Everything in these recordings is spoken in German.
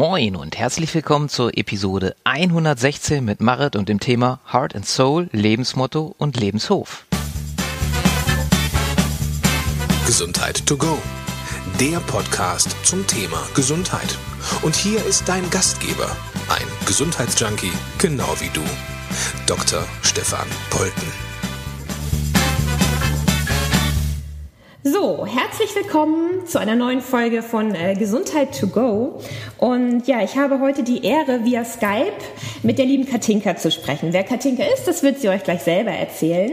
Moin und herzlich willkommen zur Episode 116 mit Marit und dem Thema Heart and Soul, Lebensmotto und Lebenshof. Gesundheit to go. Der Podcast zum Thema Gesundheit. Und hier ist dein Gastgeber, ein Gesundheitsjunkie, genau wie du, Dr. Stefan Polten. So, herzlich willkommen zu einer neuen Folge von äh, Gesundheit to go. Und ja, ich habe heute die Ehre, via Skype mit der lieben Katinka zu sprechen. Wer Katinka ist, das wird sie euch gleich selber erzählen.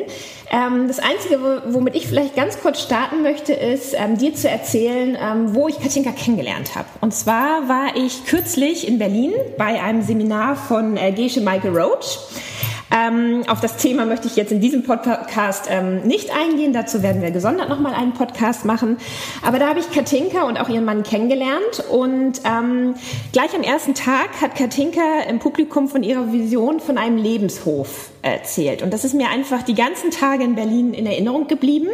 Ähm, das Einzige, womit ich vielleicht ganz kurz starten möchte, ist, ähm, dir zu erzählen, ähm, wo ich Katinka kennengelernt habe. Und zwar war ich kürzlich in Berlin bei einem Seminar von äh, Gesche Michael Roach. Ähm, auf das Thema möchte ich jetzt in diesem Podcast ähm, nicht eingehen. Dazu werden wir gesondert nochmal einen Podcast machen. Aber da habe ich Katinka und auch ihren Mann kennengelernt. Und ähm, gleich am ersten Tag hat Katinka im Publikum von ihrer Vision von einem Lebenshof erzählt. Und das ist mir einfach die ganzen Tage in Berlin in Erinnerung geblieben.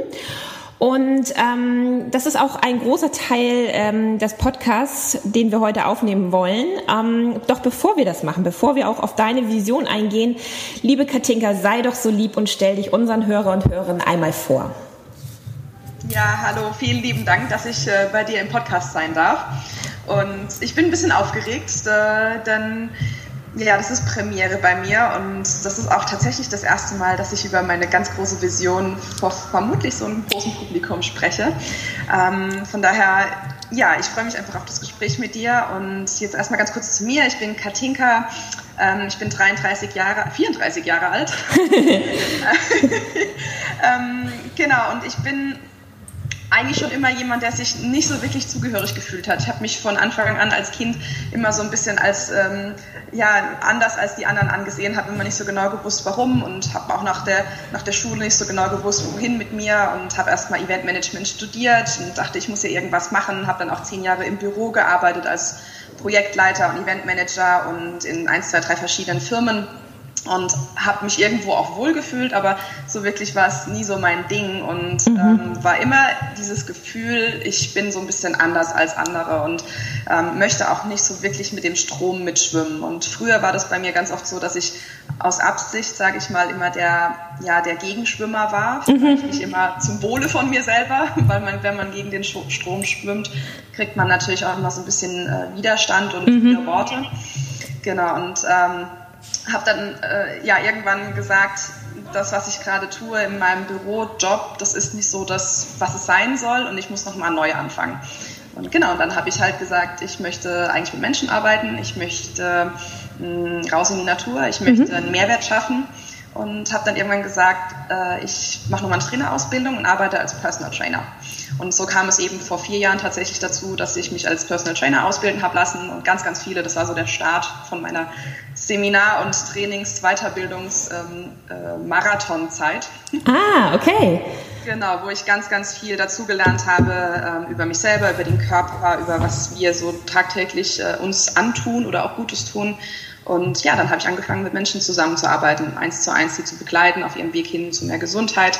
Und ähm, das ist auch ein großer Teil ähm, des Podcasts, den wir heute aufnehmen wollen. Ähm, doch bevor wir das machen, bevor wir auch auf deine Vision eingehen, liebe Katinka, sei doch so lieb und stell dich unseren Hörer und Hörerinnen einmal vor. Ja, hallo, vielen lieben Dank, dass ich äh, bei dir im Podcast sein darf. Und ich bin ein bisschen aufgeregt, äh, denn ja, das ist Premiere bei mir und das ist auch tatsächlich das erste Mal, dass ich über meine ganz große Vision vor vermutlich so einem großen Publikum spreche. Ähm, von daher, ja, ich freue mich einfach auf das Gespräch mit dir und jetzt erstmal ganz kurz zu mir. Ich bin Katinka, ähm, ich bin 33 Jahre, 34 Jahre alt. ähm, genau, und ich bin eigentlich schon immer jemand, der sich nicht so wirklich zugehörig gefühlt hat. Ich habe mich von Anfang an als Kind immer so ein bisschen als ähm, ja anders als die anderen angesehen, habe immer nicht so genau gewusst, warum und habe auch nach der nach der Schule nicht so genau gewusst, wohin mit mir und habe erstmal Eventmanagement studiert und dachte, ich muss ja irgendwas machen. Habe dann auch zehn Jahre im Büro gearbeitet als Projektleiter und Eventmanager und in eins, zwei, drei verschiedenen Firmen und habe mich irgendwo auch wohlgefühlt, aber so wirklich war es nie so mein Ding und mhm. ähm, war immer dieses Gefühl, ich bin so ein bisschen anders als andere und ähm, möchte auch nicht so wirklich mit dem Strom mitschwimmen. Und früher war das bei mir ganz oft so, dass ich aus Absicht, sage ich mal, immer der, ja, der Gegenschwimmer war, mhm. nicht immer zum Wohle von mir selber, weil man, wenn man gegen den Strom schwimmt, kriegt man natürlich auch immer so ein bisschen äh, Widerstand und mhm. Worte. Genau und ähm, habe dann äh, ja irgendwann gesagt, das, was ich gerade tue in meinem Bürojob, das ist nicht so das, was es sein soll und ich muss nochmal neu anfangen. Und genau, dann habe ich halt gesagt, ich möchte eigentlich mit Menschen arbeiten, ich möchte mh, mm, raus in die Natur, ich möchte mhm. einen Mehrwert schaffen und habe dann irgendwann gesagt, äh, ich mache nochmal eine Trainerausbildung und arbeite als Personal Trainer. Und so kam es eben vor vier Jahren tatsächlich dazu, dass ich mich als Personal Trainer ausbilden habe lassen und ganz, ganz viele, das war so der Start von meiner Seminar- und Trainings-Weiterbildungs-Marathonzeit. Ähm, äh, ah, okay. Genau, wo ich ganz, ganz viel dazugelernt habe ähm, über mich selber, über den Körper, über was wir so tagtäglich äh, uns antun oder auch Gutes tun. Und ja, dann habe ich angefangen, mit Menschen zusammenzuarbeiten, eins zu eins sie zu begleiten auf ihrem Weg hin zu mehr Gesundheit.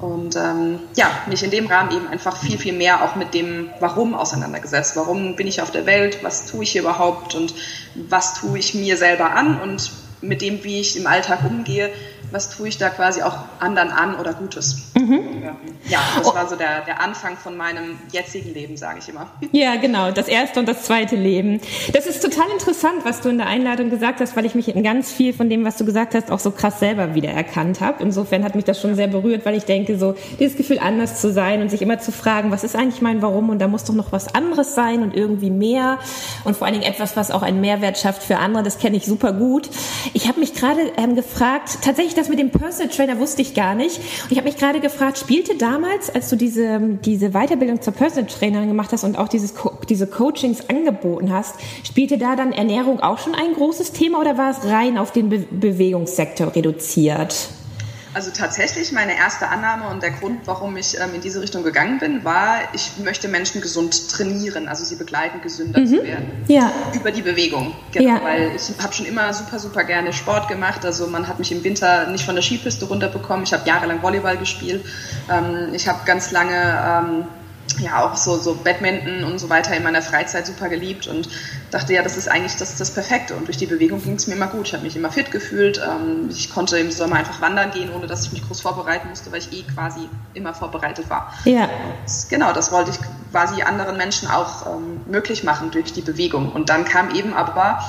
Und ähm, ja, mich in dem Rahmen eben einfach viel, viel mehr auch mit dem Warum auseinandergesetzt. Warum bin ich auf der Welt? Was tue ich hier überhaupt? Und was tue ich mir selber an? Und mit dem, wie ich im Alltag umgehe, was tue ich da quasi auch anderen an oder Gutes. Mhm. Ja, das war so der, der Anfang von meinem jetzigen Leben, sage ich immer. Ja, genau, das erste und das zweite Leben. Das ist total interessant, was du in der Einladung gesagt hast, weil ich mich in ganz viel von dem, was du gesagt hast, auch so krass selber wiedererkannt habe. Insofern hat mich das schon sehr berührt, weil ich denke, so dieses Gefühl, anders zu sein und sich immer zu fragen, was ist eigentlich mein Warum und da muss doch noch was anderes sein und irgendwie mehr und vor allen Dingen etwas, was auch einen Mehrwert schafft für andere, das kenne ich super gut. Ich habe mich gerade ähm, gefragt, tatsächlich das mit dem Personal Trainer wusste ich gar nicht. Und ich habe mich gerade gefragt, spielte damals, als du diese, diese Weiterbildung zur Personal Trainerin gemacht hast und auch dieses, diese Coachings angeboten hast, spielte da dann Ernährung auch schon ein großes Thema oder war es rein auf den Be Bewegungssektor reduziert? Also tatsächlich meine erste Annahme und der Grund, warum ich ähm, in diese Richtung gegangen bin, war, ich möchte Menschen gesund trainieren, also sie begleiten, gesünder mhm. zu werden. Ja. Über die Bewegung. Genau, ja. weil ich habe schon immer super, super gerne Sport gemacht. Also man hat mich im Winter nicht von der Skipiste runterbekommen. Ich habe jahrelang Volleyball gespielt. Ähm, ich habe ganz lange ähm, ja auch so, so Badminton und so weiter in meiner Freizeit super geliebt und dachte, ja, das ist eigentlich das, das Perfekte. Und durch die Bewegung ging es mir immer gut. Ich habe mich immer fit gefühlt. Ähm, ich konnte im Sommer einfach wandern gehen, ohne dass ich mich groß vorbereiten musste, weil ich eh quasi immer vorbereitet war. Ja. Und genau, das wollte ich quasi anderen Menschen auch ähm, möglich machen durch die Bewegung. Und dann kam eben aber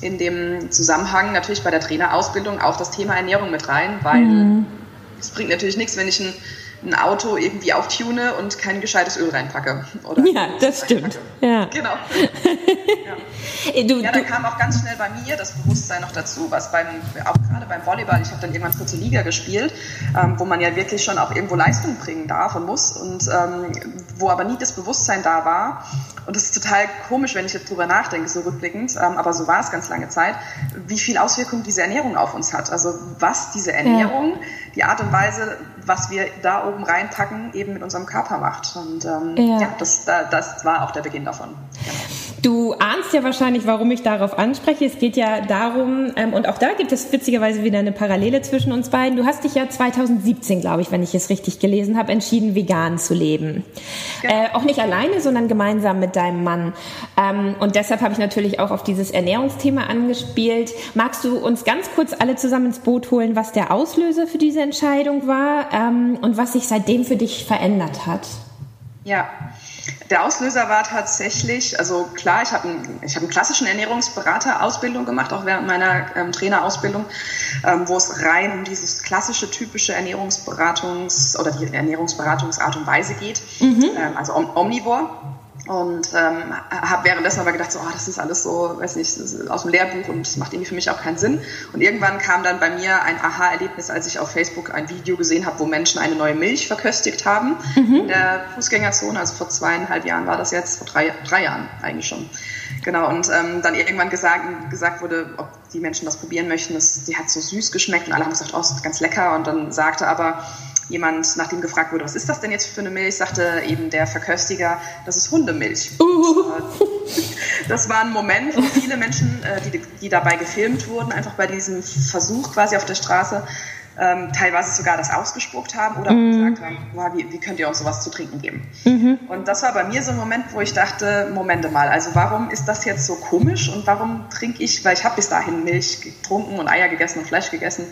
in dem Zusammenhang natürlich bei der Trainerausbildung auch das Thema Ernährung mit rein, weil mhm. es bringt natürlich nichts, wenn ich ein ein Auto irgendwie auftune und kein gescheites Öl reinpacke. Oder ja, das stimmt. Ja. Genau. ja. Du, ja, da kam auch ganz schnell bei mir das Bewusstsein noch dazu, was beim, auch gerade beim Volleyball, ich habe dann irgendwann dritte Liga gespielt, ähm, wo man ja wirklich schon auch irgendwo Leistung bringen darf und muss und ähm, wo aber nie das Bewusstsein da war. Und das ist total komisch, wenn ich jetzt drüber nachdenke, so rückblickend, ähm, aber so war es ganz lange Zeit, wie viel Auswirkungen diese Ernährung auf uns hat. Also was diese Ernährung, ja. die Art und Weise, was wir da oben reinpacken, eben mit unserem Körper macht. Und ähm, ja. ja, das, das war auch der Beginn davon. Genau. Du ahnst ja wahrscheinlich, warum ich darauf anspreche. Es geht ja darum, ähm, und auch da gibt es witzigerweise wieder eine Parallele zwischen uns beiden. Du hast dich ja 2017, glaube ich, wenn ich es richtig gelesen habe, entschieden, vegan zu leben. Genau. Äh, auch nicht alleine, sondern gemeinsam mit deinem Mann. Ähm, und deshalb habe ich natürlich auch auf dieses Ernährungsthema angespielt. Magst du uns ganz kurz alle zusammen ins Boot holen, was der Auslöser für diese Entscheidung war ähm, und was sich seitdem für dich verändert hat? Ja, der Auslöser war tatsächlich, also klar, ich habe einen, hab einen klassischen Ernährungsberater-Ausbildung gemacht, auch während meiner ähm, Trainerausbildung, ähm, wo es rein um dieses klassische, typische Ernährungsberatungs- oder die Ernährungsberatungsart und Weise geht, mhm. ähm, also Om Omnivore. Und ähm, habe währenddessen aber gedacht, so, oh, das ist alles so, weiß nicht, aus dem Lehrbuch und das macht irgendwie für mich auch keinen Sinn. Und irgendwann kam dann bei mir ein Aha-Erlebnis, als ich auf Facebook ein Video gesehen habe, wo Menschen eine neue Milch verköstigt haben mhm. in der Fußgängerzone. Also vor zweieinhalb Jahren war das jetzt, vor drei, drei Jahren eigentlich schon. Genau, und ähm, dann irgendwann gesagt, gesagt wurde, ob die Menschen das probieren möchten. Das, die hat so süß geschmeckt und alle haben gesagt, oh, das ist ganz lecker. Und dann sagte aber jemand, nachdem gefragt wurde, was ist das denn jetzt für eine Milch, sagte eben der Verköstiger, das ist Hundemilch. Uh. Das war ein Moment, wo viele Menschen, äh, die, die dabei gefilmt wurden, einfach bei diesem Versuch quasi auf der Straße ähm, teilweise sogar das ausgespuckt haben oder mhm. gesagt haben, wow, wie, wie, könnt ihr uns sowas zu trinken geben? Mhm. Und das war bei mir so ein Moment, wo ich dachte, Momente mal, also warum ist das jetzt so komisch und warum trinke ich, weil ich habe bis dahin Milch getrunken und Eier gegessen und Fleisch gegessen,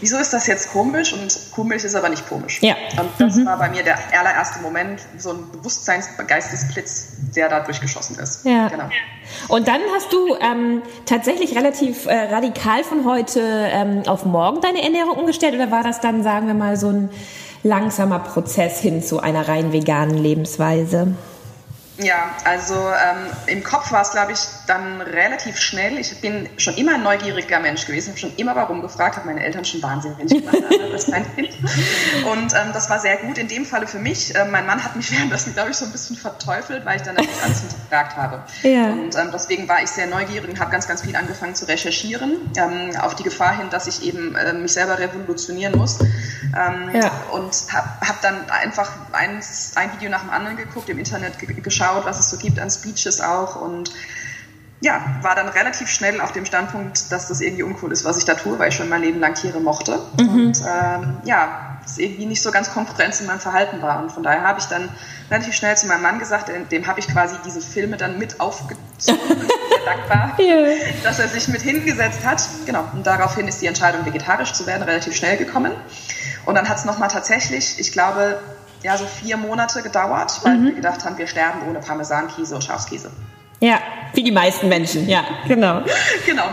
wieso ist das jetzt komisch und Kuhmilch ist aber nicht komisch? Ja. Und das mhm. war bei mir der allererste Moment, so ein Bewusstseinsgeistesblitz, der da durchgeschossen ist. Ja. Genau. Und dann hast du ähm, tatsächlich relativ äh, radikal von heute ähm, auf morgen deine Ernährung umgestellt oder war das dann, sagen wir mal, so ein langsamer Prozess hin zu einer rein veganen Lebensweise? Ja, also ähm, im Kopf war es, glaube ich, dann relativ schnell. Ich bin schon immer ein neugieriger Mensch gewesen, habe schon immer warum gefragt, habe meine Eltern schon wahnsinnig gemacht als mein Kind. Und ähm, das war sehr gut in dem Falle für mich. Ähm, mein Mann hat mich währenddessen, glaube ich, so ein bisschen verteufelt, weil ich dann natürlich alles hinterfragt habe. Ja. Und ähm, deswegen war ich sehr neugierig und habe ganz, ganz viel angefangen zu recherchieren, ähm, auf die Gefahr hin, dass ich eben äh, mich selber revolutionieren muss. Ähm, ja. Und habe hab dann einfach ein, ein Video nach dem anderen geguckt, im Internet geschaut, geschaut, was es so gibt an Speeches auch und ja, war dann relativ schnell auf dem Standpunkt, dass das irgendwie uncool ist, was ich da tue, weil ich schon mein Leben lang Tiere mochte. Mhm. Und ähm, ja, es irgendwie nicht so ganz Konkurrenz in meinem Verhalten war. Und von daher habe ich dann relativ schnell zu meinem Mann gesagt, dem habe ich quasi diese Filme dann mit aufgezogen dankbar, yeah. dass er sich mit hingesetzt hat. Genau, und daraufhin ist die Entscheidung, vegetarisch zu werden, relativ schnell gekommen. Und dann hat es nochmal tatsächlich, ich glaube, ja, so vier Monate gedauert, weil mhm. wir gedacht haben, wir sterben ohne Parmesankäse und Schafskäse. Ja, wie die meisten Menschen, ja, genau. genau.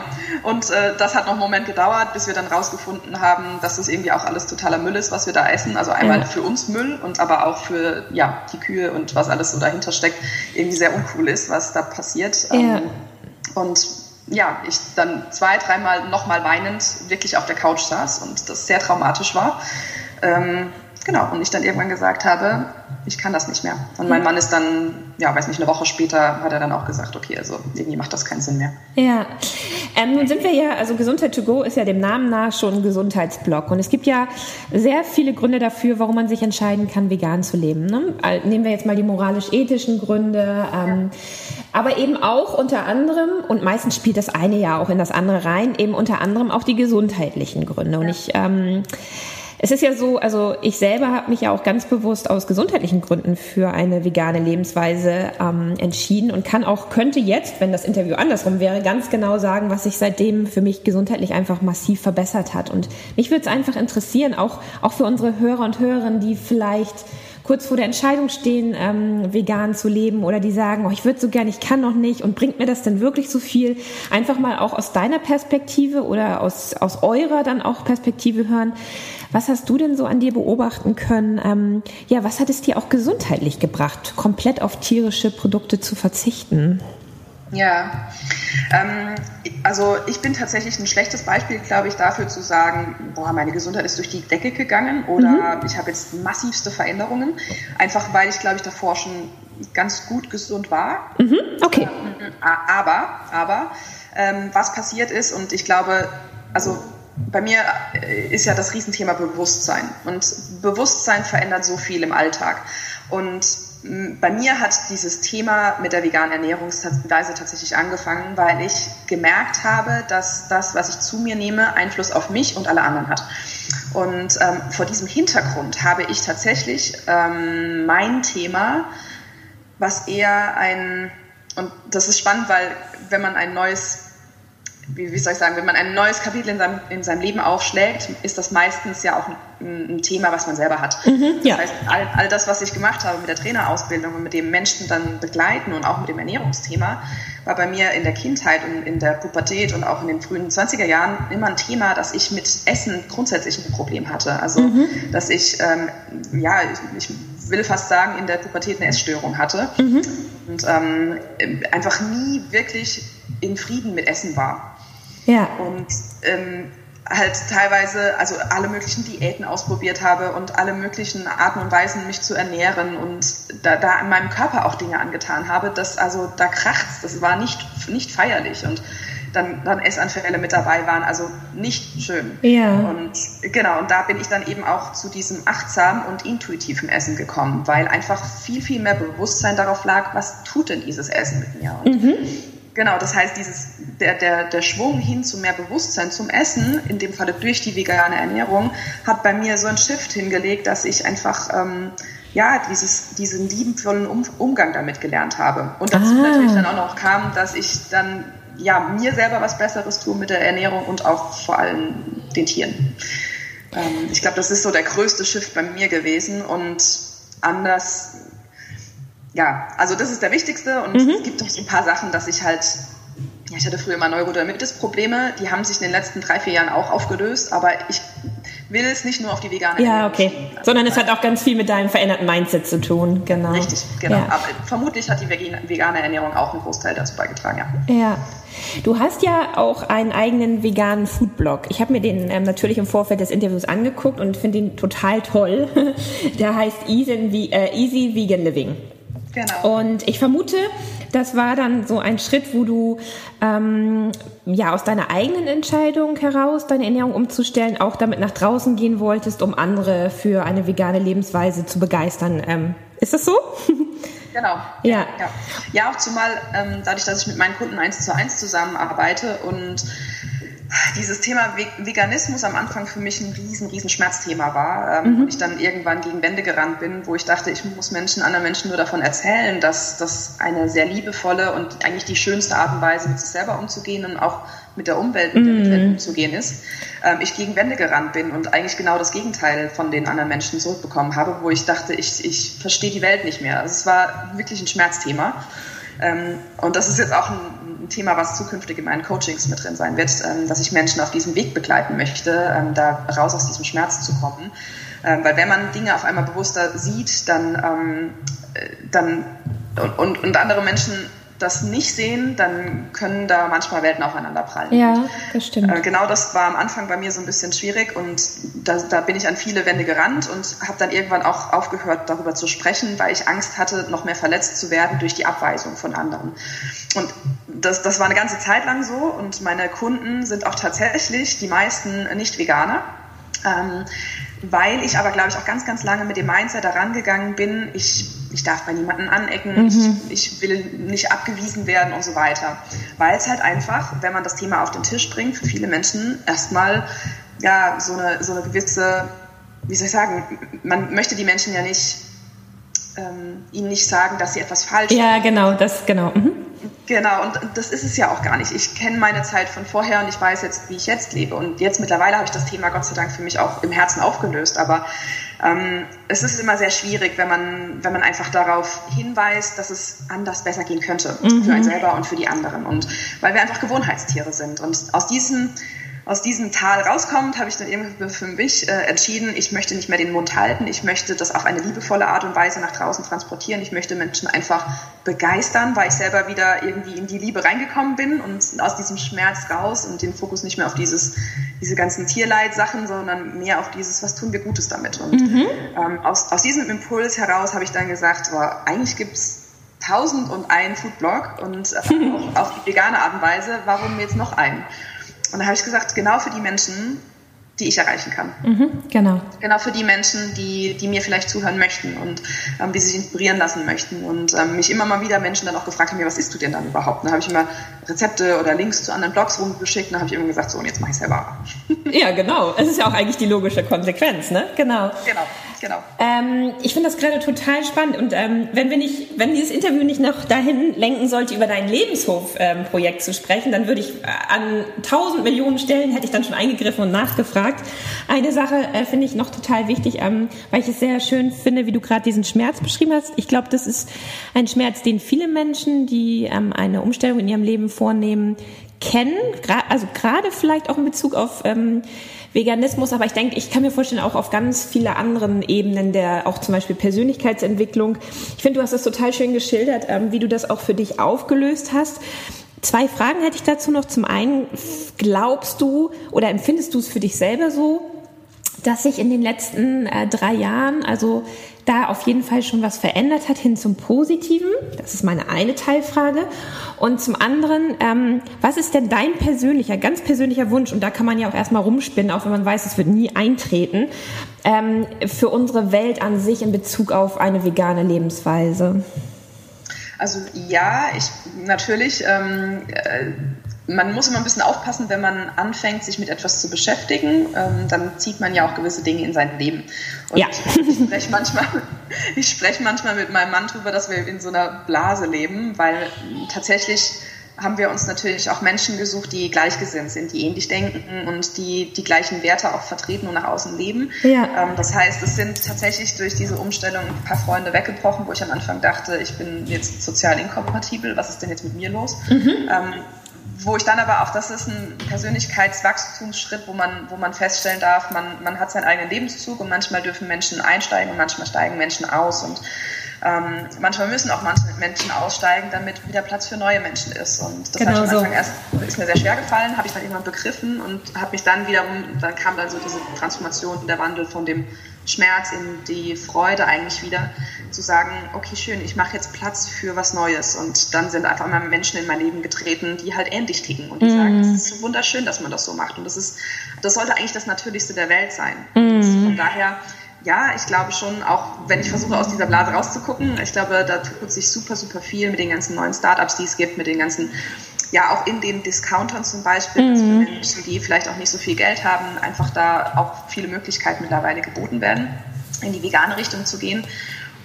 Und äh, das hat noch einen Moment gedauert, bis wir dann rausgefunden haben, dass das irgendwie auch alles totaler Müll ist, was wir da essen. Also einmal ja. für uns Müll und aber auch für ja, die Kühe und was alles so dahinter steckt, irgendwie sehr uncool ist, was da passiert. Ja. Ähm, und ja, ich dann zwei, dreimal nochmal weinend wirklich auf der Couch saß und das sehr traumatisch war. Ähm, Genau, und ich dann irgendwann gesagt habe, ich kann das nicht mehr. Und mein Mann ist dann, ja, weiß nicht, eine Woche später hat er dann auch gesagt, okay, also irgendwie macht das keinen Sinn mehr. Ja, ähm, nun sind wir ja, also Gesundheit to go ist ja dem Namen nach schon ein Gesundheitsblock. Und es gibt ja sehr viele Gründe dafür, warum man sich entscheiden kann, vegan zu leben. Ne? Nehmen wir jetzt mal die moralisch-ethischen Gründe, ähm, ja. aber eben auch unter anderem, und meistens spielt das eine ja auch in das andere rein, eben unter anderem auch die gesundheitlichen Gründe. Und ich, ähm, Es ist ja so, also ich selber habe mich ja auch ganz bewusst aus gesundheitlichen Gründen für eine vegane Lebensweise ähm, entschieden und kann auch, könnte jetzt, wenn das Interview andersrum wäre, ganz genau sagen, was sich seitdem für mich gesundheitlich einfach massiv verbessert hat. Und mich würde es einfach interessieren, auch, auch für unsere Hörer und Hörerinnen, die vielleicht kurz vor der Entscheidung stehen, ähm, vegan zu leben oder die sagen, oh, ich würde so gern, ich kann noch nicht und bringt mir das denn wirklich so viel? Einfach mal auch aus deiner Perspektive oder aus, aus eurer dann auch Perspektive hören. Was hast du denn so an dir beobachten können? Ähm, ja, was hat es dir auch gesundheitlich gebracht, komplett auf tierische Produkte zu verzichten? Ja, ähm, also ich bin tatsächlich ein schlechtes Beispiel, glaube ich, dafür zu sagen, boah, meine Gesundheit ist durch die Decke gegangen oder mhm. ich habe jetzt massivste Veränderungen, einfach weil ich, glaube ich, davor schon ganz gut gesund war. Mhm. Okay. Ähm, aber, aber ähm, was passiert ist und ich glaube, also bei mir äh, ist ja das Riesenthema Bewusstsein und Bewusstsein verändert so viel im Alltag und bei mir hat dieses Thema mit der veganen Ernährungsweise tatsächlich angefangen, weil ich gemerkt habe, dass das, was ich zu mir nehme, Einfluss auf mich und alle anderen hat. Und ähm, vor diesem Hintergrund habe ich tatsächlich ähm, mein Thema, was eher ein, und das ist spannend, weil wenn man ein neues wie, wie, soll ich sagen, wenn man ein neues Kapitel in seinem, in seinem Leben aufschlägt, ist das meistens ja auch ein, ein Thema, was man selber hat. Mhm, ja. Das heißt, all, all das, was ich gemacht habe mit der Trainerausbildung und mit dem Menschen dann begleiten und auch mit dem Ernährungsthema, war bei mir in der Kindheit und in der Pubertät und auch in den frühen 20er Jahren immer ein Thema, dass ich mit Essen grundsätzlich ein Problem hatte. Also, mhm. dass ich, ähm, ja, ich, ich, will fast sagen, in der Pubertät eine Essstörung hatte mhm. und ähm, einfach nie wirklich in Frieden mit Essen war. Ja. Und ähm, halt teilweise, also alle möglichen Diäten ausprobiert habe und alle möglichen Arten und Weisen, mich zu ernähren und da, da in meinem Körper auch Dinge angetan habe, das also da kracht's, das war nicht, nicht feierlich und dann, dann Essanfälle mit dabei waren, also nicht schön. Ja. Und genau, und da bin ich dann eben auch zu diesem achtsamen und intuitiven Essen gekommen, weil einfach viel, viel mehr Bewusstsein darauf lag, was tut denn dieses Essen mit mir? Und mhm. Genau, das heißt, dieses, der, der, der Schwung hin zu mehr Bewusstsein zum Essen, in dem Falle durch die vegane Ernährung, hat bei mir so einen Shift hingelegt, dass ich einfach ähm, ja, dieses, diesen liebenvollen um Umgang damit gelernt habe. Und dazu ah. natürlich dann auch noch kam, dass ich dann ja, mir selber was Besseres tue mit der Ernährung und auch vor allem den Tieren. Ähm, ich glaube, das ist so der größte Shift bei mir gewesen und anders ja, also das ist der wichtigste und mhm. es gibt noch so ein paar Sachen, dass ich halt, ja, ich hatte früher mal Neurodermitis-Probleme, die haben sich in den letzten drei, vier Jahren auch aufgelöst, aber ich will es nicht nur auf die vegane Ja, okay. Also Sondern es hat auch ganz viel mit deinem veränderten Mindset zu tun, genau. Richtig, genau. Ja. Aber vermutlich hat die vegane Ernährung auch einen Großteil dazu beigetragen, ja. Ja. Du hast ja auch einen eigenen veganen Foodblog. Ich habe mir den ähm, natürlich im Vorfeld des Interviews angeguckt und finde ihn total toll. Der heißt Easy, äh, Easy Vegan Living. Genau. Und ich vermute, das war dann so ein Schritt, wo du ähm, ja aus deiner eigenen Entscheidung heraus deine Ernährung umzustellen, auch damit nach draußen gehen wolltest, um andere für eine vegane Lebensweise zu begeistern. Ähm, ist das so? Genau. Ja. Ja, ja auch zumal ähm, dadurch, dass ich mit meinen Kunden eins zu eins zusammenarbeite und dieses Thema Veganismus am Anfang für mich ein riesen, riesen Schmerzthema war ähm, mhm. und ich dann irgendwann gegen Wände gerannt bin, wo ich dachte, ich muss Menschen, anderen Menschen nur davon erzählen, dass das eine sehr liebevolle und eigentlich die schönste Art und Weise mit sich selber umzugehen und auch mit der Umwelt, mit der Mitwelt mhm. umzugehen ist, ähm, ich gegen Wände gerannt bin und eigentlich genau das Gegenteil von den anderen Menschen zurückbekommen habe, wo ich dachte, ich, ich verstehe die Welt nicht mehr. Also es war wirklich ein Schmerzthema. Ähm, und das ist jetzt auch ein, ein, Thema, was zukünftig in meinen Coachings mit drin sein wird, ähm, dass ich Menschen auf diesem Weg begleiten möchte, ähm, da raus aus diesem Schmerz zu kommen. Ähm, weil wenn man Dinge auf einmal bewusster sieht, dann, äh, dann und, und, und andere Menschen das nicht sehen, dann können da manchmal Welten aufeinander prallen. Ja, das stimmt. Äh, genau das war am Anfang bei mir so ein bisschen schwierig und da, da bin ich an viele Wände gerannt und habe dann irgendwann auch aufgehört, darüber zu sprechen, weil ich Angst hatte, noch mehr verletzt zu werden durch die Abweisung von anderen. Und das, das war eine ganze Zeit lang so und meine Kunden sind auch tatsächlich die meisten nicht Veganer. Ähm, weil ich aber, glaube ich, auch ganz, ganz lange mit dem Mindset daran gegangen bin, ich, ich darf bei niemandem anecken, mhm. ich, ich will nicht abgewiesen werden und so weiter. Weil es halt einfach, wenn man das Thema auf den Tisch bringt, für viele Menschen erstmal ja, so, eine, so eine gewisse wie soll ich sagen, man möchte die Menschen ja nicht, ähm, ihnen nicht sagen, dass sie etwas falsch machen. Ja, genau, das, genau. Mhm. Genau, und das ist es ja auch gar nicht. Ich kenne meine Zeit von vorher und ich weiß jetzt, wie ich jetzt lebe. Und jetzt mittlerweile habe ich das Thema Gott sei Dank für mich auch im Herzen aufgelöst. Aber ähm, es ist immer sehr schwierig, wenn man, wenn man einfach darauf hinweist, dass es anders besser gehen könnte mhm. für einen selber und für die anderen. Und weil wir einfach Gewohnheitstiere sind. Und aus diesem aus diesem Tal rauskommt, habe ich dann irgendwie für mich äh, entschieden, ich möchte nicht mehr den Mund halten, ich möchte das auf eine liebevolle Art und Weise nach draußen transportieren, ich möchte Menschen einfach begeistern, weil ich selber wieder irgendwie in die Liebe reingekommen bin und aus diesem Schmerz raus und den Fokus nicht mehr auf dieses, diese ganzen Tierleid-Sachen, sondern mehr auf dieses, was tun wir Gutes damit. Und mhm. ähm, aus, aus diesem Impuls heraus habe ich dann gesagt, boah, eigentlich gibt's tausend und einen Foodblog und äh, auf die vegane Art und Weise, warum jetzt noch einen? Und da habe ich gesagt, genau für die Menschen, die ich erreichen kann. Mhm, genau. Genau für die Menschen, die, die mir vielleicht zuhören möchten und ähm, die sich inspirieren lassen möchten. Und ähm, mich immer mal wieder Menschen dann auch gefragt haben, ja, was isst du denn dann überhaupt? Und da habe ich immer Rezepte oder Links zu anderen Blogs rumgeschickt und dann habe ich immer gesagt, so und jetzt mache ich selber. ja, genau. Es ist ja auch eigentlich die logische Konsequenz, ne? Genau. Genau genau. Ähm, ich finde das gerade total spannend und ähm, wenn wir nicht, wenn dieses Interview nicht noch dahin lenken sollte, über dein Lebenshof-Projekt ähm, zu sprechen, dann würde ich äh, an tausend Millionen Stellen hätte ich dann schon eingegriffen und nachgefragt. Eine Sache äh, finde ich noch total wichtig, ähm, weil ich es sehr schön finde, wie du gerade diesen Schmerz beschrieben hast. Ich glaube, das ist ein Schmerz, den viele Menschen, die ähm, eine Umstellung in ihrem Leben vornehmen, kennen. Gra also gerade vielleicht auch in Bezug auf ähm, Veganismus, aber ich denke, ich kann mir vorstellen, auch auf ganz viele anderen Ebenen der, auch zum Beispiel Persönlichkeitsentwicklung. Ich finde, du hast das total schön geschildert, ähm, wie du das auch für dich aufgelöst hast. Zwei Fragen hätte ich dazu noch. Zum einen, glaubst du oder empfindest du es für dich selber so, dass sich in den letzten äh, drei Jahren, also da auf jeden Fall schon was verändert hat hin zum Positiven? Das ist meine eine Teilfrage. Und zum anderen, ähm, was ist denn dein persönlicher, ganz persönlicher Wunsch? Und da kann man ja auch erstmal rumspinnen, auch wenn man weiß, es wird nie eintreten, ähm, für unsere Welt an sich in Bezug auf eine vegane Lebensweise. Also ja, ich natürlich. Ähm, äh, man muss immer ein bisschen aufpassen, wenn man anfängt, sich mit etwas zu beschäftigen, ähm, dann zieht man ja auch gewisse Dinge in sein Leben. Und ja. ich spreche manchmal, ich spreche manchmal mit meinem Mann darüber, dass wir in so einer Blase leben, weil tatsächlich haben wir uns natürlich auch Menschen gesucht, die gleichgesinnt sind, die ähnlich denken und die die gleichen Werte auch vertreten und nach außen leben. Ja. Ähm, das heißt, es sind tatsächlich durch diese Umstellung ein paar Freunde weggebrochen, wo ich am Anfang dachte, ich bin jetzt sozial inkompatibel, was ist denn jetzt mit mir los? Mhm. Ähm, wo ich dann aber auch, das ist ein Persönlichkeitswachstumsschritt, wo man, wo man feststellen darf, man, man hat seinen eigenen Lebenszug und manchmal dürfen Menschen einsteigen und manchmal steigen Menschen aus und ähm, manchmal müssen auch manche Menschen aussteigen, damit wieder Platz für neue Menschen ist. Und das genau hat am Anfang so. erst, ist mir sehr schwer gefallen, habe ich dann irgendwann begriffen und habe mich dann wiederum, dann kam dann so diese Transformation, der Wandel von dem Schmerz in die Freude eigentlich wieder, zu sagen, okay, schön, ich mache jetzt Platz für was Neues. Und dann sind einfach mal Menschen in mein Leben getreten, die halt ähnlich ticken und die mm. sagen, es ist so wunderschön, dass man das so macht. Und das ist, das sollte eigentlich das Natürlichste der Welt sein. Mm. Von daher, ja, ich glaube schon, auch wenn ich versuche, aus dieser Blase rauszugucken, ich glaube, da tut sich super, super viel mit den ganzen neuen Startups, die es gibt, mit den ganzen ja auch in den Discountern zum Beispiel, mhm. für Menschen, die vielleicht auch nicht so viel Geld haben, einfach da auch viele Möglichkeiten mittlerweile geboten werden, in die vegane Richtung zu gehen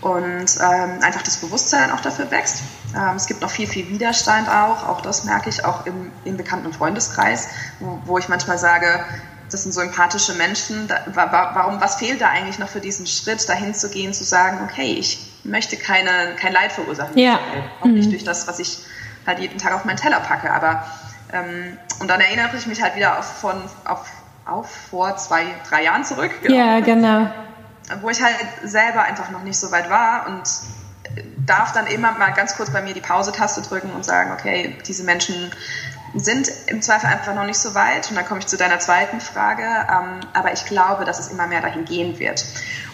und ähm, einfach das Bewusstsein auch dafür wächst. Ähm, es gibt noch viel, viel Widerstand auch, auch das merke ich auch im, im Bekannten- und Freundeskreis, wo, wo ich manchmal sage, das sind so empathische Menschen, da, warum, was fehlt da eigentlich noch für diesen Schritt, dahin zu gehen, zu sagen, okay, ich möchte keine, kein Leid verursachen, ja. auch nicht mhm. durch das, was ich halt jeden Tag auf meinen Teller packe. Aber ähm, und dann erinnere ich mich halt wieder auf, von, auf, auf vor zwei, drei Jahren zurück. Genau. Ja, genau. Wo ich halt selber einfach noch nicht so weit war und darf dann immer mal ganz kurz bei mir die Pause-Taste drücken und sagen, okay, diese Menschen sind im Zweifel einfach noch nicht so weit. Und dann komme ich zu deiner zweiten Frage. Ähm, aber ich glaube, dass es immer mehr dahin gehen wird.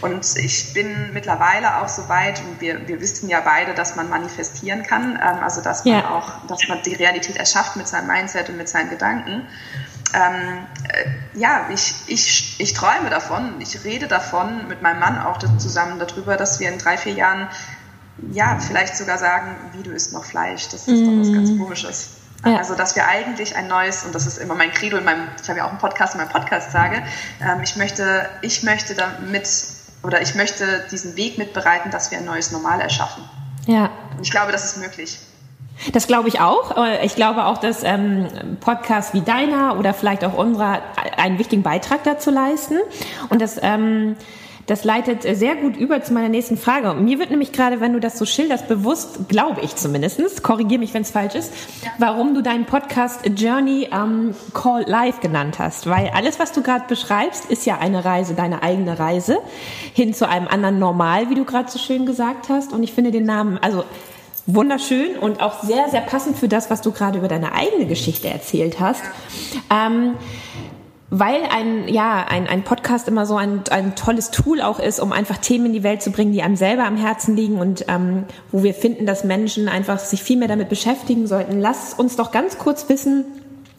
Und ich bin mittlerweile auch so weit, und wir, wir wissen ja beide, dass man manifestieren kann. Ähm, also, dass man ja. auch, dass man die Realität erschafft mit seinem Mindset und mit seinen Gedanken. Ähm, äh, ja, ich, ich, ich träume davon, ich rede davon mit meinem Mann auch zusammen darüber, dass wir in drei, vier Jahren ja, vielleicht sogar sagen, wie du isst noch Fleisch. Das ist mm. doch was ganz mhm. Komisches. Ja. Also, dass wir eigentlich ein neues, und das ist immer mein Credo in meinem, ich habe ja auch einen Podcast in meinem Podcast sage, ähm, ich möchte, ich möchte damit, oder ich möchte diesen Weg mitbereiten, dass wir ein neues Normal erschaffen. Ja. Und ich glaube, das ist möglich. Das glaube ich auch. Ich glaube auch, dass ähm, Podcasts wie deiner oder vielleicht auch unserer einen wichtigen Beitrag dazu leisten. Und das, ähm, das leitet sehr gut über zu meiner nächsten Frage. Mir wird nämlich gerade, wenn du das so schilderst, bewusst, glaube ich zumindest, korrigiere mich, wenn es falsch ist, warum du deinen Podcast Journey ähm, Call Live genannt hast. Weil alles, was du gerade beschreibst, ist ja eine Reise, deine eigene Reise hin zu einem anderen Normal, wie du gerade so schön gesagt hast. Und ich finde den Namen, also wunderschön und auch sehr, sehr passend für das, was du gerade über deine eigene Geschichte erzählt hast. Ähm, weil ein, ja, ein, ein Podcast immer so ein, ein tolles Tool auch ist, um einfach Themen in die Welt zu bringen, die einem selber am Herzen liegen und ähm, wo wir finden, dass Menschen einfach sich viel mehr damit beschäftigen sollten. Lass uns doch ganz kurz wissen,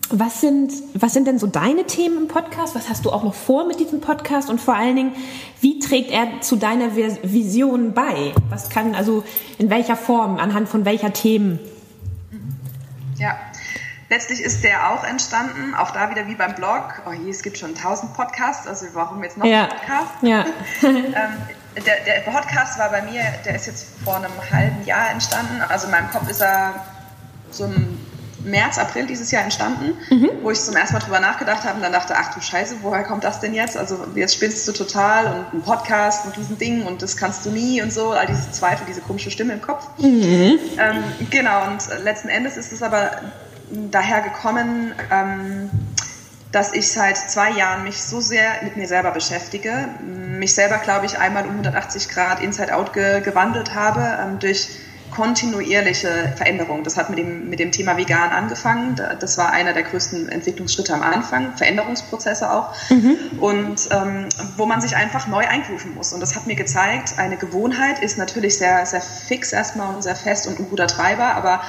was sind, was sind denn so deine Themen im Podcast? Was hast du auch noch vor mit diesem Podcast? Und vor allen Dingen, wie trägt er zu deiner Vision bei? Was kann, also in welcher Form, anhand von welcher Themen? Ja, letztlich ist der auch entstanden, auch da wieder wie beim Blog. Oh je, es gibt schon tausend Podcasts, also warum jetzt noch ja. ein Podcast? Ja. ähm, der, der Podcast war bei mir, der ist jetzt vor einem halben Jahr entstanden. Also in meinem Kopf ist er so ein März, April dieses Jahr entstanden, mhm. wo ich zum ersten Mal drüber nachgedacht habe und dann dachte, ach du Scheiße, woher kommt das denn jetzt? Also jetzt spielst du total und ein Podcast und diesen Ding und das kannst du nie und so, all diese Zweifel, diese komische Stimme im Kopf. Mhm. Ähm, genau, und letzten Endes ist es aber daher gekommen, ähm, dass ich seit zwei Jahren mich so sehr mit mir selber beschäftige, mich selber, glaube ich, einmal um 180 Grad Inside-Out ge gewandelt habe ähm, durch kontinuierliche Veränderung. Das hat mit dem, mit dem Thema Vegan angefangen. Das war einer der größten Entwicklungsschritte am Anfang, Veränderungsprozesse auch. Mhm. Und ähm, wo man sich einfach neu eingrooven muss. Und das hat mir gezeigt, eine Gewohnheit ist natürlich sehr, sehr fix erstmal und sehr fest und ein guter Treiber, aber